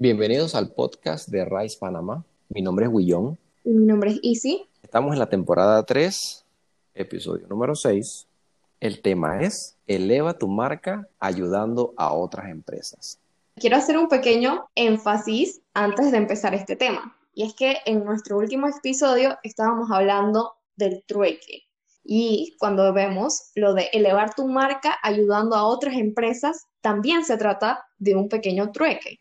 Bienvenidos al podcast de Rice Panamá. Mi nombre es Willón. Y mi nombre es Easy. Estamos en la temporada 3, episodio número 6. El tema es Eleva tu marca ayudando a otras empresas. Quiero hacer un pequeño énfasis antes de empezar este tema. Y es que en nuestro último episodio estábamos hablando del trueque. Y cuando vemos lo de elevar tu marca ayudando a otras empresas, también se trata de un pequeño trueque.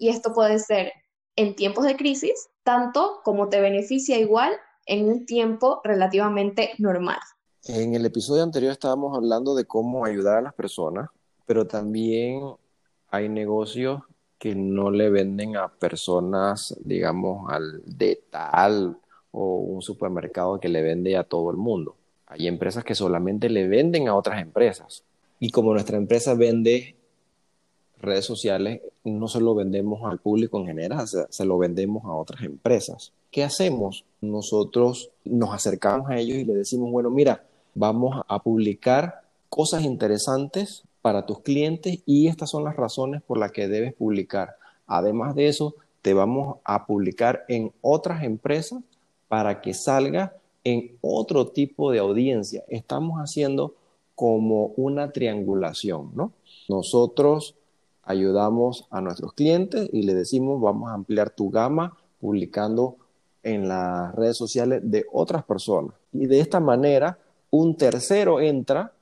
Y esto puede ser en tiempos de crisis, tanto como te beneficia igual en un tiempo relativamente normal. En el episodio anterior estábamos hablando de cómo ayudar a las personas, pero también hay negocios que no le venden a personas, digamos, al de tal o un supermercado que le vende a todo el mundo. Hay empresas que solamente le venden a otras empresas. Y como nuestra empresa vende redes sociales no se lo vendemos al público en general, se, lo vendemos a otras empresas. ¿Qué hacemos? Nosotros nos acercamos a ellos y les decimos, bueno, mira, vamos a publicar cosas interesantes para tus clientes y estas son las razones por las que debes publicar. Además de eso, te vamos a publicar en otras empresas para que salga en otro tipo de audiencia. Estamos haciendo como una triangulación, ¿no? Nosotros ayudamos a nuestros clientes y le decimos vamos a ampliar tu gama publicando en las redes sociales de otras personas. Y de esta manera, un tercero entra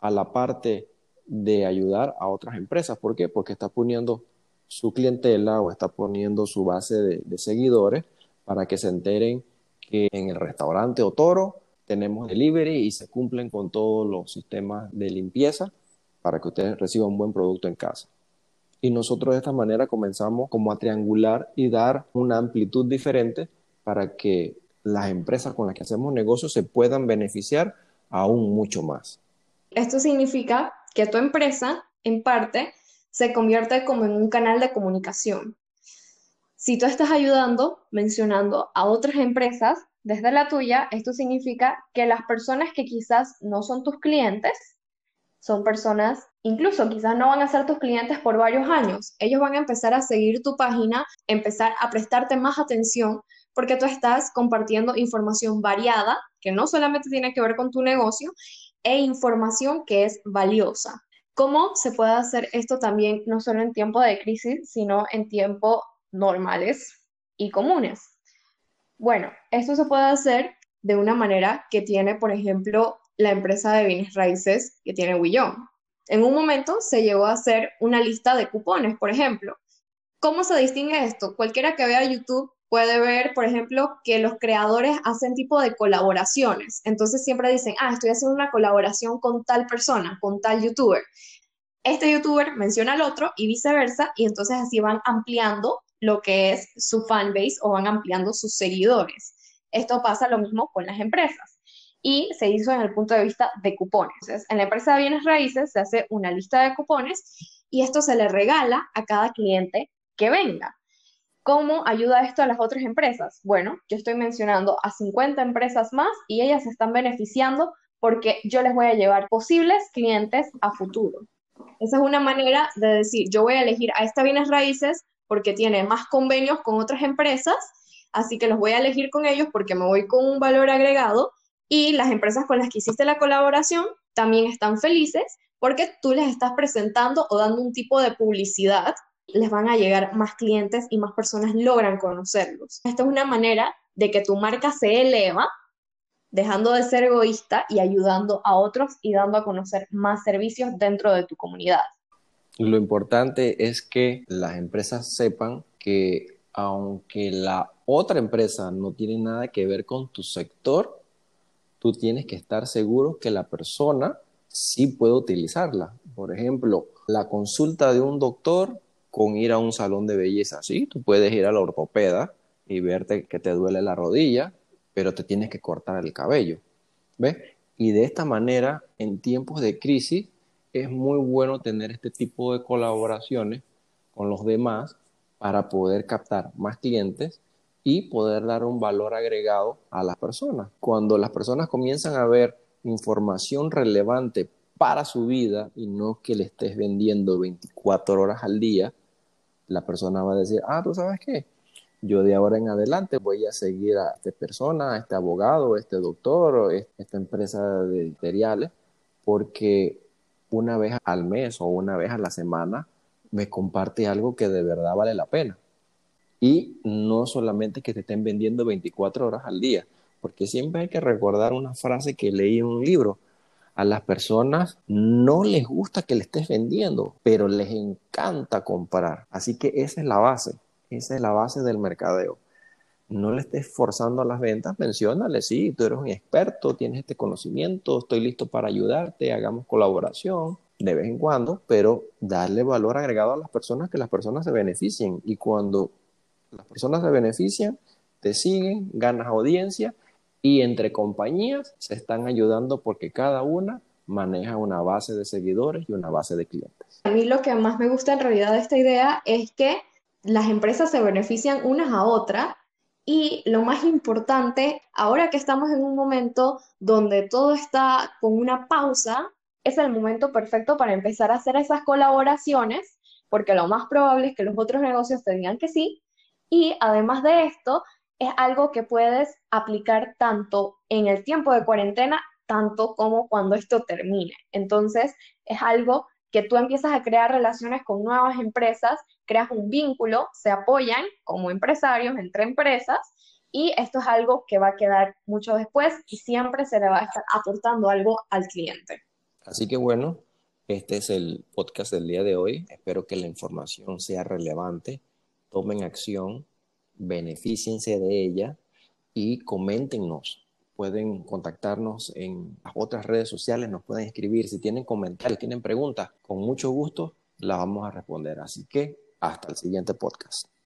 a la parte de ayudar a otras empresas. ¿Por qué? Porque está poniendo su clientela o está poniendo su base de, de seguidores para que se enteren que en el restaurante Otoro tenemos delivery y se cumplen con todos los sistemas de limpieza para que ustedes reciban un buen producto en casa y nosotros de esta manera comenzamos como a triangular y dar una amplitud diferente para que las empresas con las que hacemos negocios se puedan beneficiar aún mucho más. Esto significa que tu empresa, en parte, se convierte como en un canal de comunicación. Si tú estás ayudando, mencionando a otras empresas desde la tuya, esto significa que las personas que quizás no son tus clientes, son personas, incluso quizás no van a ser tus clientes por varios años. Ellos van a empezar a seguir tu página, empezar a prestarte más atención porque tú estás compartiendo información variada que no solamente tiene que ver con tu negocio e información que es valiosa. ¿Cómo se puede hacer esto también no solo en tiempo de crisis, sino en tiempos normales y comunes? Bueno, esto se puede hacer de una manera que tiene, por ejemplo, la empresa de bienes raíces que tiene Willón. En un momento se llegó a hacer una lista de cupones, por ejemplo. ¿Cómo se distingue esto? Cualquiera que vea YouTube puede ver, por ejemplo, que los creadores hacen tipo de colaboraciones. Entonces siempre dicen, ah, estoy haciendo una colaboración con tal persona, con tal youtuber. Este youtuber menciona al otro y viceversa, y entonces así van ampliando lo que es su fanbase o van ampliando sus seguidores. Esto pasa lo mismo con las empresas y se hizo en el punto de vista de cupones. Entonces, en la empresa de bienes raíces se hace una lista de cupones y esto se le regala a cada cliente que venga. ¿Cómo ayuda esto a las otras empresas? Bueno, yo estoy mencionando a 50 empresas más y ellas se están beneficiando porque yo les voy a llevar posibles clientes a futuro. Esa es una manera de decir, yo voy a elegir a esta bienes raíces porque tiene más convenios con otras empresas, así que los voy a elegir con ellos porque me voy con un valor agregado y las empresas con las que hiciste la colaboración también están felices porque tú les estás presentando o dando un tipo de publicidad, les van a llegar más clientes y más personas logran conocerlos. Esta es una manera de que tu marca se eleva, dejando de ser egoísta y ayudando a otros y dando a conocer más servicios dentro de tu comunidad. Lo importante es que las empresas sepan que aunque la otra empresa no tiene nada que ver con tu sector, tú tienes que estar seguro que la persona sí puede utilizarla. Por ejemplo, la consulta de un doctor con ir a un salón de belleza. Sí, tú puedes ir a la ortopeda y verte que te duele la rodilla, pero te tienes que cortar el cabello. ¿Ves? Y de esta manera, en tiempos de crisis, es muy bueno tener este tipo de colaboraciones con los demás para poder captar más clientes y poder dar un valor agregado a las personas. Cuando las personas comienzan a ver información relevante para su vida y no que le estés vendiendo 24 horas al día, la persona va a decir, ah, tú sabes qué, yo de ahora en adelante voy a seguir a esta persona, a este abogado, a este doctor, o esta empresa de cereales, porque una vez al mes o una vez a la semana me comparte algo que de verdad vale la pena. Y no solamente que te estén vendiendo 24 horas al día, porque siempre hay que recordar una frase que leí en un libro. A las personas no les gusta que le estés vendiendo, pero les encanta comprar. Así que esa es la base, esa es la base del mercadeo. No le estés forzando a las ventas, menciónale, sí, tú eres un experto, tienes este conocimiento, estoy listo para ayudarte, hagamos colaboración de vez en cuando, pero darle valor agregado a las personas, que las personas se beneficien. Y cuando las personas se benefician, te siguen, ganas audiencia y entre compañías se están ayudando porque cada una maneja una base de seguidores y una base de clientes. A mí lo que más me gusta en realidad de esta idea es que las empresas se benefician unas a otras y lo más importante, ahora que estamos en un momento donde todo está con una pausa, es el momento perfecto para empezar a hacer esas colaboraciones, porque lo más probable es que los otros negocios te digan que sí, y además de esto, es algo que puedes aplicar tanto en el tiempo de cuarentena, tanto como cuando esto termine. Entonces, es algo que tú empiezas a crear relaciones con nuevas empresas, creas un vínculo, se apoyan como empresarios entre empresas y esto es algo que va a quedar mucho después y siempre se le va a estar aportando algo al cliente. Así que bueno, este es el podcast del día de hoy. Espero que la información sea relevante tomen acción, beneficiense de ella y coméntenos. Pueden contactarnos en las otras redes sociales, nos pueden escribir. Si tienen comentarios, tienen preguntas, con mucho gusto las vamos a responder. Así que hasta el siguiente podcast.